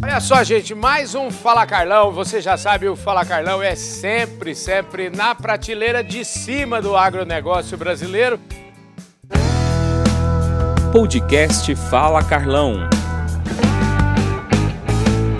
Olha só, gente, mais um Fala Carlão. Você já sabe, o Fala Carlão é sempre, sempre na prateleira de cima do agronegócio brasileiro. Podcast Fala Carlão.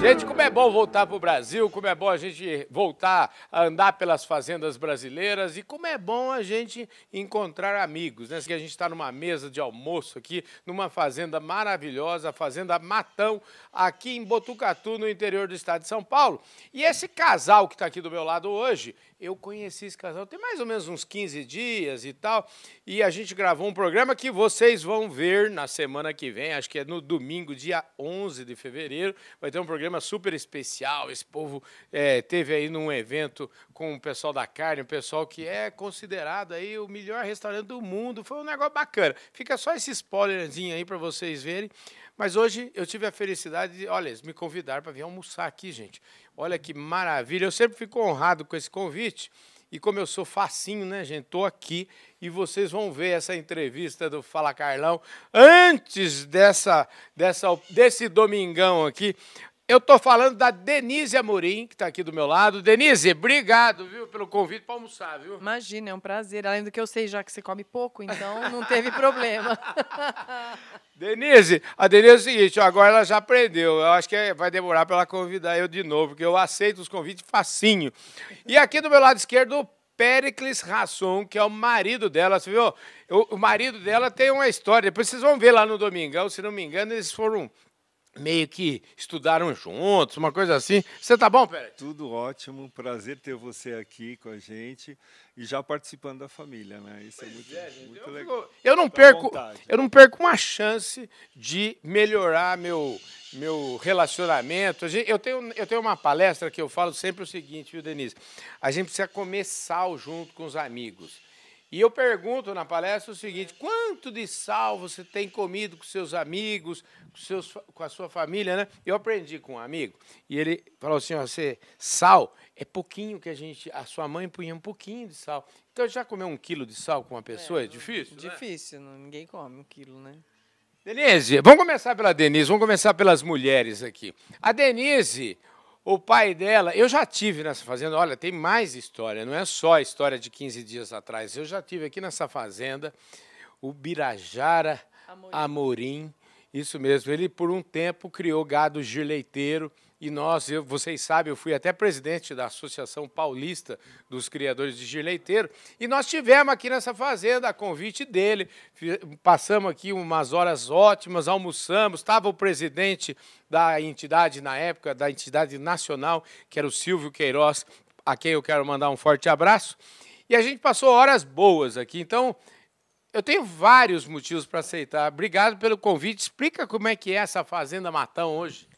Gente, como é bom voltar para o Brasil, como é bom a gente voltar a andar pelas fazendas brasileiras e como é bom a gente encontrar amigos, né? Que a gente está numa mesa de almoço aqui, numa fazenda maravilhosa, a Fazenda Matão, aqui em Botucatu, no interior do estado de São Paulo. E esse casal que está aqui do meu lado hoje, eu conheci esse casal tem mais ou menos uns 15 dias e tal, e a gente gravou um programa que vocês vão ver na semana que vem, acho que é no domingo, dia 11 de fevereiro, vai ter um programa super especial. Esse povo é, teve aí num evento com o pessoal da carne, o pessoal que é considerado aí o melhor restaurante do mundo. Foi um negócio bacana. Fica só esse spoilerzinho aí para vocês verem. Mas hoje eu tive a felicidade de, olha, me convidaram para vir almoçar aqui, gente. Olha que maravilha. Eu sempre fico honrado com esse convite. E como eu sou facinho, né, gente? Estou aqui e vocês vão ver essa entrevista do Fala Carlão antes dessa, dessa, desse domingão aqui. Eu estou falando da Denise Amorim, que está aqui do meu lado. Denise, obrigado, viu, pelo convite para almoçar, viu? Imagina, é um prazer. Além do que eu sei já que você come pouco, então não teve problema. Denise, a Denise é o seguinte, agora ela já aprendeu. Eu acho que vai demorar para ela convidar eu de novo, porque eu aceito os convites facinho. E aqui do meu lado esquerdo, o Pericles Rasson, que é o marido dela. Você viu? O, o marido dela tem uma história. Depois vocês vão ver lá no Domingão. Se não me engano, eles foram meio que estudaram juntos, uma coisa assim. Você tá bom, Pérez? Tudo ótimo, prazer ter você aqui com a gente e já participando da família, né? Isso pois é muito, é, muito eu legal. Fico, eu não perco, eu não perco uma chance de melhorar meu meu relacionamento. Eu tenho, eu tenho uma palestra que eu falo sempre o seguinte, viu, Denise? A gente precisa comer sal junto com os amigos. E eu pergunto na palestra o seguinte: quanto de sal você tem comido com seus amigos, com, seus, com a sua família, né? Eu aprendi com um amigo e ele falou assim: ó, você, sal é pouquinho que a gente. A sua mãe punha um pouquinho de sal. Então já comeu um quilo de sal com uma pessoa? É, é difícil? Né? Difícil, né? ninguém come um quilo, né? Denise, vamos começar pela Denise, vamos começar pelas mulheres aqui. A Denise, o pai dela, eu já tive nessa fazenda, olha, tem mais história, não é só a história de 15 dias atrás. Eu já tive aqui nessa fazenda o Birajara Amorim, Amorim isso mesmo. Ele, por um tempo, criou gado girleiteiro e nós, eu, vocês sabem, eu fui até presidente da Associação Paulista dos Criadores de Girleiteiro, e nós tivemos aqui nessa fazenda, a convite dele, passamos aqui umas horas ótimas, almoçamos, estava o presidente da entidade na época, da entidade nacional, que era o Silvio Queiroz, a quem eu quero mandar um forte abraço, e a gente passou horas boas aqui, então... Eu tenho vários motivos para aceitar. Obrigado pelo convite. Explica como é que é essa fazenda Matão hoje.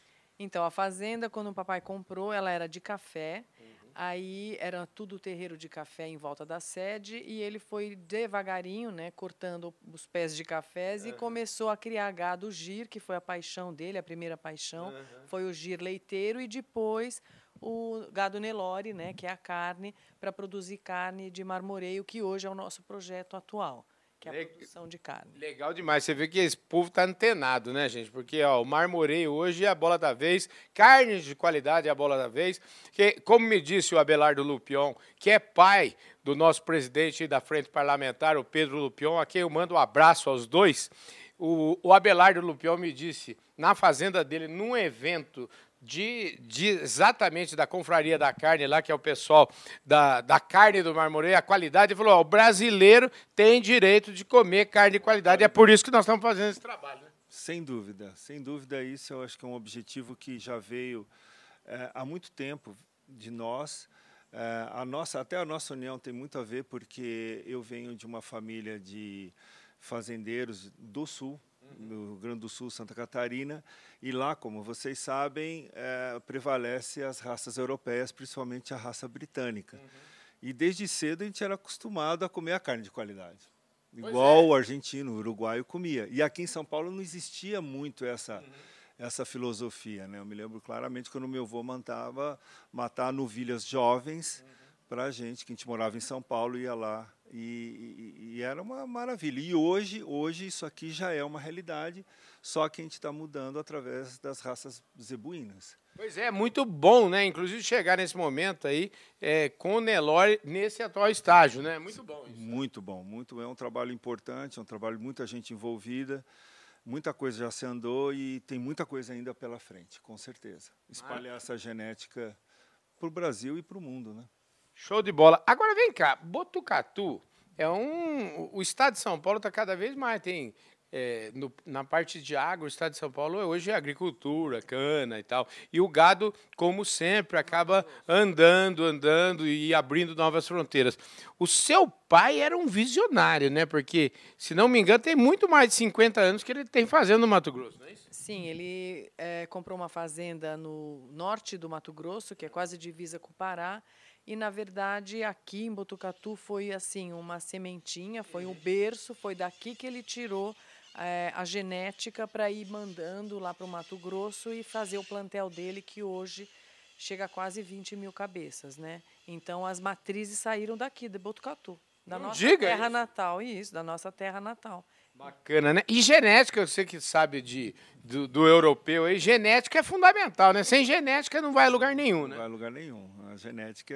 Então, a fazenda, quando o papai comprou, ela era de café. Uhum. Aí era tudo terreiro de café em volta da sede e ele foi devagarinho, né, cortando os pés de cafés uhum. e começou a criar gado gir, que foi a paixão dele, a primeira paixão, uhum. foi o gir leiteiro e depois o gado Nelore, né, que é a carne para produzir carne de marmoreio, que hoje é o nosso projeto atual que é a produção de carne. Legal demais. Você vê que esse povo está antenado, né, gente? Porque ó, o marmoreio hoje é a bola da vez, carne de qualidade é a bola da vez. Que, como me disse o Abelardo Lupion, que é pai do nosso presidente da frente parlamentar, o Pedro Lupion, a quem eu mando um abraço aos dois. O, o Abelardo Lupion me disse, na fazenda dele, num evento de, de, exatamente da confraria da carne lá, que é o pessoal da, da carne do marmoreio, a qualidade, falou: ó, o brasileiro tem direito de comer carne de qualidade. É por isso que nós estamos fazendo esse trabalho. Né? Sem dúvida, sem dúvida, isso eu acho que é um objetivo que já veio é, há muito tempo de nós. É, a nossa, até a nossa união tem muito a ver, porque eu venho de uma família de fazendeiros do sul, no Rio Grande do Sul, Santa Catarina, e lá, como vocês sabem, é, prevalece as raças europeias, principalmente a raça britânica. Uhum. E desde cedo a gente era acostumado a comer a carne de qualidade. Igual é. o argentino, o uruguaio comia. E aqui em São Paulo não existia muito essa, uhum. essa filosofia. Né? Eu me lembro claramente quando meu avô mandava matar novilhas jovens uhum. para a gente, que a gente morava em São Paulo e ia lá E, e, e, era uma maravilha. E hoje, hoje isso aqui já é uma realidade, só que a gente está mudando através das raças zebuínas. Pois é, muito bom, né? Inclusive chegar nesse momento aí é, com o Nelore nesse atual estágio, né? Muito bom isso. Muito bom, muito é um trabalho importante, é um trabalho de muita gente envolvida, muita coisa já se andou e tem muita coisa ainda pela frente, com certeza. Espalhar essa genética para o Brasil e para o mundo, né? Show de bola. Agora vem cá, Botucatu é um. O estado de São Paulo está cada vez mais. Tem é, no, na parte de água, o estado de São Paulo hoje é agricultura, cana e tal. E o gado, como sempre, acaba andando, andando e abrindo novas fronteiras. O seu pai era um visionário, né? Porque, se não me engano, tem muito mais de 50 anos que ele tem fazenda no Mato Grosso, não é isso? Sim, ele é, comprou uma fazenda no norte do Mato Grosso, que é quase divisa com o Pará. E, na verdade, aqui em Botucatu foi assim uma sementinha, foi um berço, foi daqui que ele tirou é, a genética para ir mandando lá para o Mato Grosso e fazer o plantel dele, que hoje chega a quase 20 mil cabeças. Né? Então, as matrizes saíram daqui, de Botucatu, da Não nossa terra isso. natal. Isso, da nossa terra natal. Bacana, né? E genética, você que sabe de, do, do, europeu aí, genética é fundamental, né? Sem genética não vai a lugar nenhum, né? Não vai a lugar nenhum. A genética,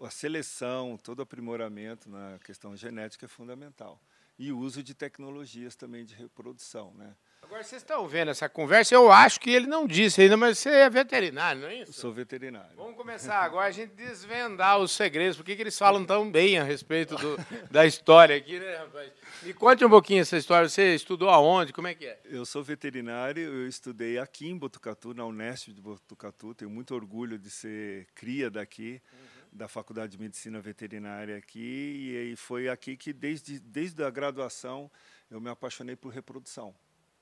a seleção, todo aprimoramento na questão genética é fundamental e o uso de tecnologias também de reprodução. Né? Agora, vocês estão vendo essa conversa, eu acho que ele não disse ainda, mas você é veterinário, não é isso? Sou veterinário. Vamos começar agora a gente desvendar os segredos, por que eles falam tão bem a respeito do, da história aqui, né, rapaz? Me conte um pouquinho essa história, você estudou aonde, como é que é? Eu sou veterinário, eu estudei aqui em Botucatu, na Unesp de Botucatu, tenho muito orgulho de ser cria daqui. Uhum da Faculdade de Medicina Veterinária aqui e foi aqui que desde desde a graduação eu me apaixonei por reprodução,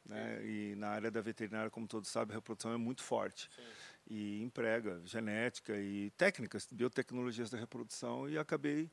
né? E na área da veterinária, como todos sabem, a reprodução é muito forte. Sim. E emprega genética e técnicas, biotecnologias da reprodução e acabei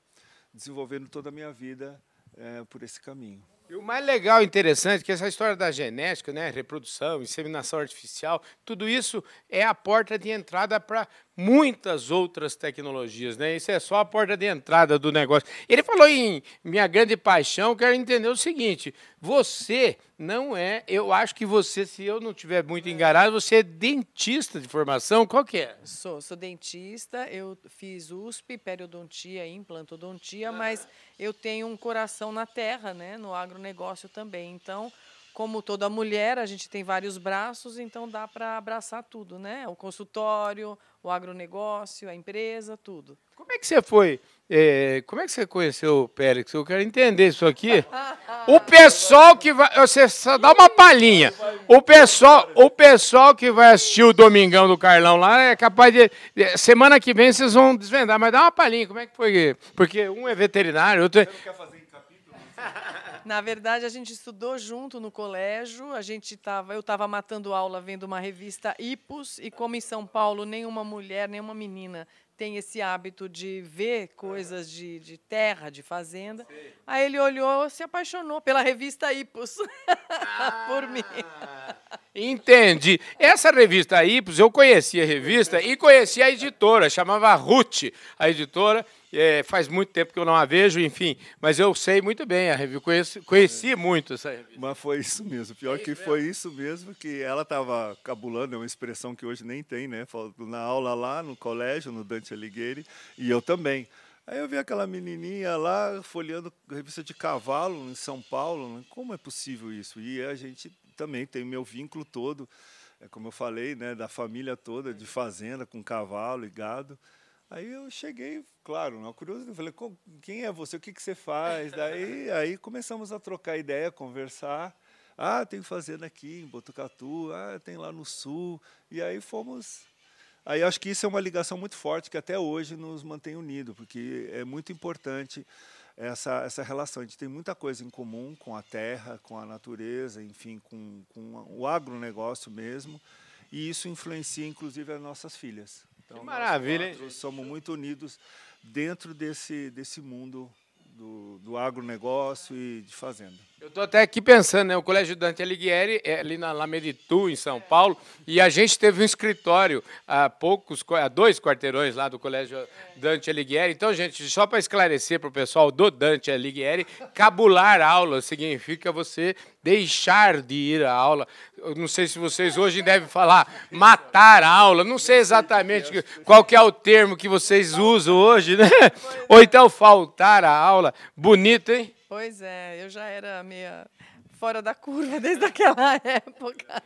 desenvolvendo toda a minha vida é, por esse caminho. E o mais legal e interessante é que essa história da genética, né, reprodução, inseminação artificial, tudo isso é a porta de entrada para muitas outras tecnologias, né? Isso é só a porta de entrada do negócio. Ele falou em minha grande paixão, quero entender o seguinte: você não é, eu acho que você, se eu não tiver muito enganado, você é dentista de formação, qual que é? Sou, sou dentista, eu fiz USP, periodontia e implantodontia, mas eu tenho um coração na terra, né, no agronegócio também. Então, como toda mulher, a gente tem vários braços, então dá para abraçar tudo, né? O consultório, o agronegócio, a empresa, tudo. Como é que você foi? É, como é que você conheceu o Pérez? Eu quero entender isso aqui. O pessoal que vai. Você só dá uma palhinha. O pessoal, o pessoal que vai assistir o Domingão do Carlão lá é capaz de. Semana que vem vocês vão desvendar, mas dá uma palhinha. Como é que foi? Porque um é veterinário, outro é. Você não quer fazer em capítulo? Na verdade, a gente estudou junto no colégio. A gente tava, eu estava matando aula vendo uma revista Ipos e como em São Paulo nenhuma mulher, nenhuma menina tem esse hábito de ver coisas de, de terra, de fazenda. Sim. Aí ele olhou, se apaixonou pela revista Ipos ah, por mim. Entendi. Essa revista Ipos, eu conhecia a revista e conhecia a editora, chamava Ruth, a editora. É, faz muito tempo que eu não a vejo, enfim, mas eu sei muito bem a revista, conheci, conheci muito essa revista. Mas foi isso mesmo, pior é que mesmo. foi isso mesmo, que ela estava cabulando, é uma expressão que hoje nem tem, né? Na aula lá, no colégio, no Dante Alighieri, e eu também. Aí eu vi aquela menininha lá folheando revista de cavalo em São Paulo. Né? Como é possível isso? E a gente também tem meu vínculo todo, é como eu falei, né, da família toda, de fazenda, com cavalo e gado. Aí eu cheguei, claro, na curiosidade, falei, quem é você? O que, que você faz? Daí aí começamos a trocar ideia, conversar. Ah, tem fazenda aqui em Botucatu, ah, tem lá no sul. E aí fomos. Aí acho que isso é uma ligação muito forte que até hoje nos mantém unidos, porque é muito importante essa, essa relação. A gente tem muita coisa em comum com a terra, com a natureza, enfim, com, com o agronegócio mesmo. E isso influencia, inclusive, as nossas filhas. Então, que maravilha, nós somos muito unidos dentro desse, desse mundo do, do agronegócio e de fazenda. Eu estou até aqui pensando, né? O Colégio Dante Alighieri é ali na Lameritu, em São Paulo, e a gente teve um escritório há poucos, há dois quarteirões lá do Colégio Dante Alighieri. Então, gente, só para esclarecer para o pessoal do Dante Alighieri, cabular aula significa você deixar de ir à aula. Eu não sei se vocês hoje devem falar matar a aula, não sei exatamente qual que é o termo que vocês usam hoje, né? Ou então faltar a aula. Bonito, hein? Pois é, eu já era meia fora da curva desde aquela época.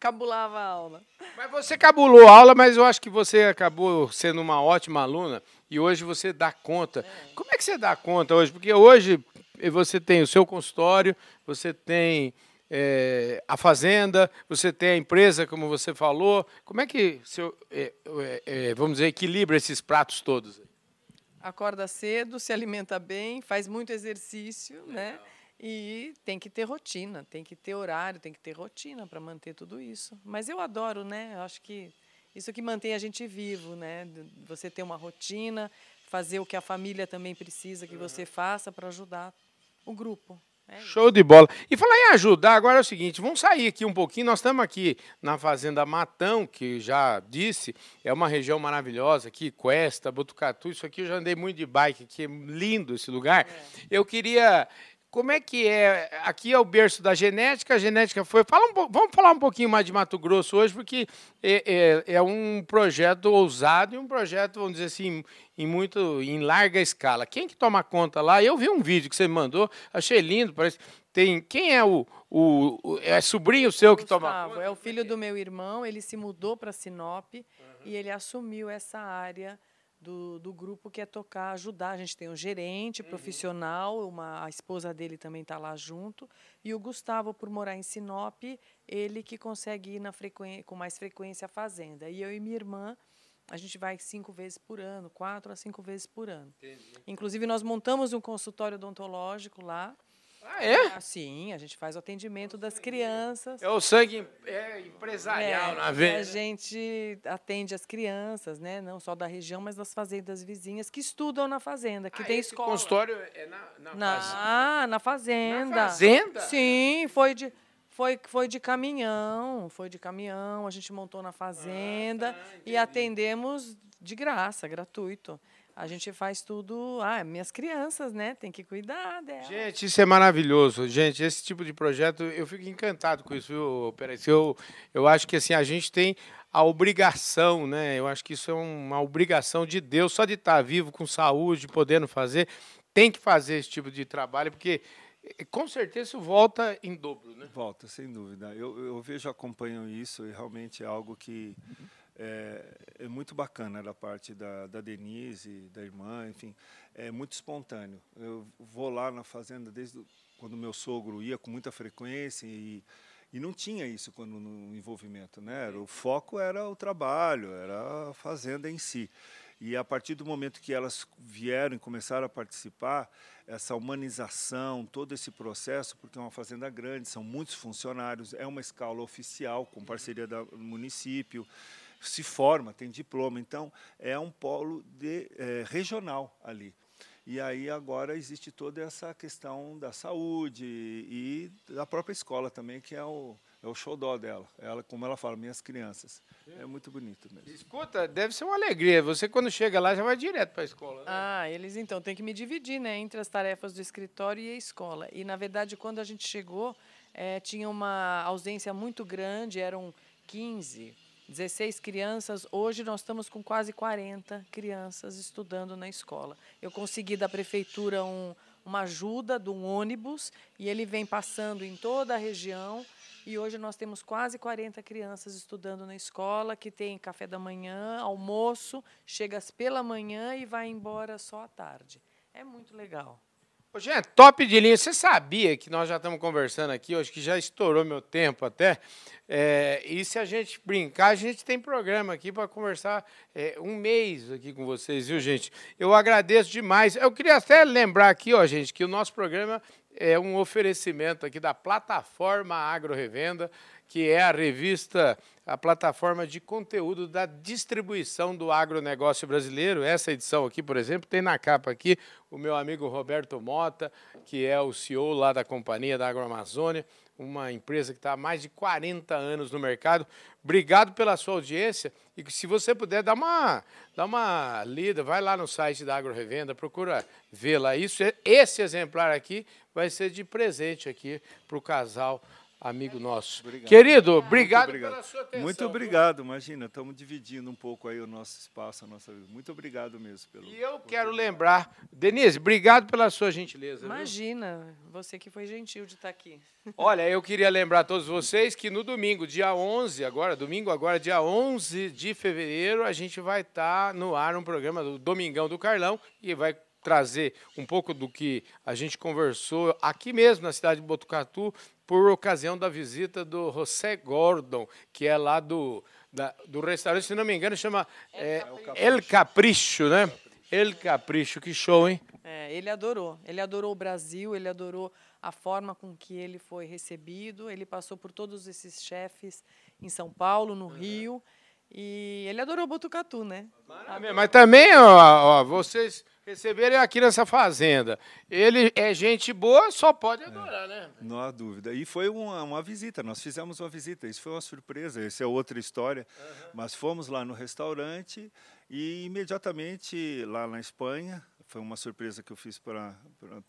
Cabulava a aula. Mas você cabulou a aula, mas eu acho que você acabou sendo uma ótima aluna e hoje você dá conta. É. Como é que você dá conta hoje? Porque hoje você tem o seu consultório, você tem é, a fazenda, você tem a empresa, como você falou. Como é que seu, é, vamos dizer, equilibra esses pratos todos? Acorda cedo, se alimenta bem, faz muito exercício, né? Legal. né? E tem que ter rotina, tem que ter horário, tem que ter rotina para manter tudo isso. Mas eu adoro, né? Eu acho que isso que mantém a gente vivo, né? Você ter uma rotina, fazer o que a família também precisa que você faça para ajudar o grupo. É Show de bola. E falar em ajudar, agora é o seguinte, vamos sair aqui um pouquinho. Nós estamos aqui na Fazenda Matão, que já disse, é uma região maravilhosa aqui, Cuesta, Botucatu, isso aqui eu já andei muito de bike, aqui é lindo esse lugar. É. Eu queria como é que é? Aqui é o berço da genética, a genética foi. Fala um, vamos falar um pouquinho mais de Mato Grosso hoje, porque é, é, é, um projeto ousado e um projeto, vamos dizer assim, em muito, em larga escala. Quem que toma conta lá? Eu vi um vídeo que você me mandou, achei lindo, parece. Tem, quem é o, o, o é sobrinho seu que Gustavo, toma conta? É o filho do meu irmão, ele se mudou para Sinop uhum. e ele assumiu essa área do, do grupo que é tocar, ajudar. A gente tem um gerente uhum. profissional, uma, a esposa dele também está lá junto. E o Gustavo, por morar em Sinop, ele que consegue ir na com mais frequência à fazenda. E eu e minha irmã, a gente vai cinco vezes por ano, quatro a cinco vezes por ano. Entendi. Inclusive, nós montamos um consultório odontológico lá. Ah, é? Ah, sim, a gente faz o atendimento das crianças. É o sangue é, empresarial, é, na vez. A gente atende as crianças, né? Não só da região, mas das fazendas vizinhas que estudam na fazenda, que ah, tem escola. O consultório é na, na, na, fazenda. na fazenda. Na fazenda? Sim, foi de. Foi, foi de caminhão, foi de caminhão, a gente montou na fazenda ah, tá, e atendemos de graça, gratuito. A gente faz tudo. Ah, minhas crianças, né? Tem que cuidar delas. Gente, isso é maravilhoso. Gente, esse tipo de projeto, eu fico encantado com isso, viu, Peraí. Eu, eu acho que assim, a gente tem a obrigação, né? Eu acho que isso é uma obrigação de Deus, só de estar vivo, com saúde, podendo fazer, tem que fazer esse tipo de trabalho, porque eh, com certeza isso volta em dobro, né? Volta, sem dúvida. Eu, eu vejo, acompanho isso e realmente é algo que é, é, muito bacana da parte da, da Denise, da irmã, enfim, é muito espontâneo. Eu vou lá na fazenda desde quando meu sogro ia com muita frequência e, e não tinha isso quando no envolvimento, né? O foco era o trabalho, era a fazenda em si. E a partir do momento que elas vieram e começaram a participar, essa humanização, todo esse processo, porque é uma fazenda grande, são muitos funcionários, é uma escala oficial com parceria do município se forma, tem diploma. Então, é um polo de, é, regional ali. E aí agora existe toda essa questão da saúde e da própria escola também, que é o, é o xodó dela. Ela, como ela fala, minhas crianças. É muito bonito mesmo. Escuta, deve ser uma alegria. Você, quando chega lá, já vai direto para a escola. Né? Ah, eles então têm que me dividir né, entre as tarefas do escritório e a escola. E, na verdade, quando a gente chegou, é, tinha uma ausência muito grande, eram 15 16 crianças, hoje nós estamos com quase 40 crianças estudando na escola. Eu consegui da prefeitura um, uma ajuda de um ônibus e ele vem passando em toda a região. E hoje nós temos quase 40 crianças estudando na escola, que tem café da manhã, almoço, chega pela manhã e vai embora só à tarde. É muito legal. Gente, top de linha. Você sabia que nós já estamos conversando aqui, acho que já estourou meu tempo até. É, e se a gente brincar, a gente tem programa aqui para conversar é, um mês aqui com vocês, viu, gente? Eu agradeço demais. Eu queria até lembrar aqui, ó, gente, que o nosso programa é um oferecimento aqui da plataforma Agro Revenda que é a revista, a plataforma de conteúdo da distribuição do agronegócio brasileiro. Essa edição aqui, por exemplo, tem na capa aqui o meu amigo Roberto Mota, que é o CEO lá da companhia da Agroamazônia, uma empresa que está há mais de 40 anos no mercado. Obrigado pela sua audiência e se você puder, dá uma, dá uma lida, vai lá no site da Agro Revenda, procura lá isso. Esse exemplar aqui vai ser de presente aqui para o casal amigo nosso. Obrigado. Querido, obrigado, obrigado, pela sua atenção. Muito obrigado, imagina, estamos dividindo um pouco aí o nosso espaço, a nossa vida. Muito obrigado mesmo. Pelo, e eu quero lembrar, Denise, obrigado pela sua gentileza. Imagina, viu? você que foi gentil de estar aqui. Olha, eu queria lembrar a todos vocês que no domingo, dia 11, agora, domingo agora, dia 11 de fevereiro, a gente vai estar no ar um programa do Domingão do Carlão e vai trazer um pouco do que a gente conversou aqui mesmo na cidade de Botucatu, por ocasião da visita do José Gordon, que é lá do, da, do restaurante, se não me engano, chama é, El Capricho, né? El Capricho, que show, hein? É, ele adorou. Ele adorou o Brasil, ele adorou a forma com que ele foi recebido. Ele passou por todos esses chefes em São Paulo, no Rio. E ele adorou Botucatu, né? Maravilha. Mas também, ó, ó, vocês receberem aqui nessa fazenda. Ele é gente boa, só pode adorar, é, né? Não há dúvida. E foi uma, uma visita, nós fizemos uma visita. Isso foi uma surpresa, essa é outra história. Uhum. Mas fomos lá no restaurante e imediatamente lá na Espanha, foi uma surpresa que eu fiz para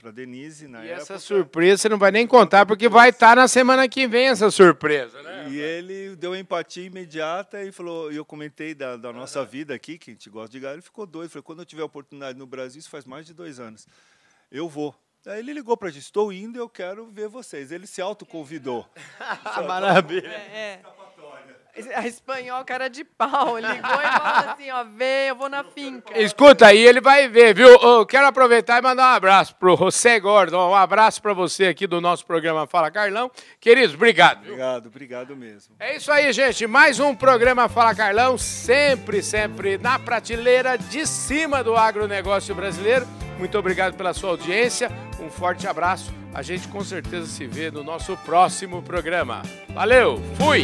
a Denise na e época. essa surpresa você não vai nem contar, porque vai estar tá na semana que vem essa surpresa, né? E ele deu empatia imediata e falou, e eu comentei da, da nossa vida aqui, que a gente gosta de gado, ele ficou doido. Falei, quando eu tiver oportunidade no Brasil, isso faz mais de dois anos, eu vou. Aí ele ligou para a gente, estou indo, eu quero ver vocês. Ele se autoconvidou. Maravilha. É, é. A espanhol, cara de pau, ligou e falou assim, ó, vem, eu vou na finca. Escuta aí, ele vai ver, viu? Eu quero aproveitar e mandar um abraço pro José Gordon, um abraço para você aqui do nosso programa Fala Carlão. Queridos, obrigado. Viu? Obrigado, obrigado mesmo. É isso aí, gente, mais um programa Fala Carlão, sempre, sempre na prateleira de cima do agronegócio brasileiro. Muito obrigado pela sua audiência, um forte abraço. A gente com certeza se vê no nosso próximo programa. Valeu, fui!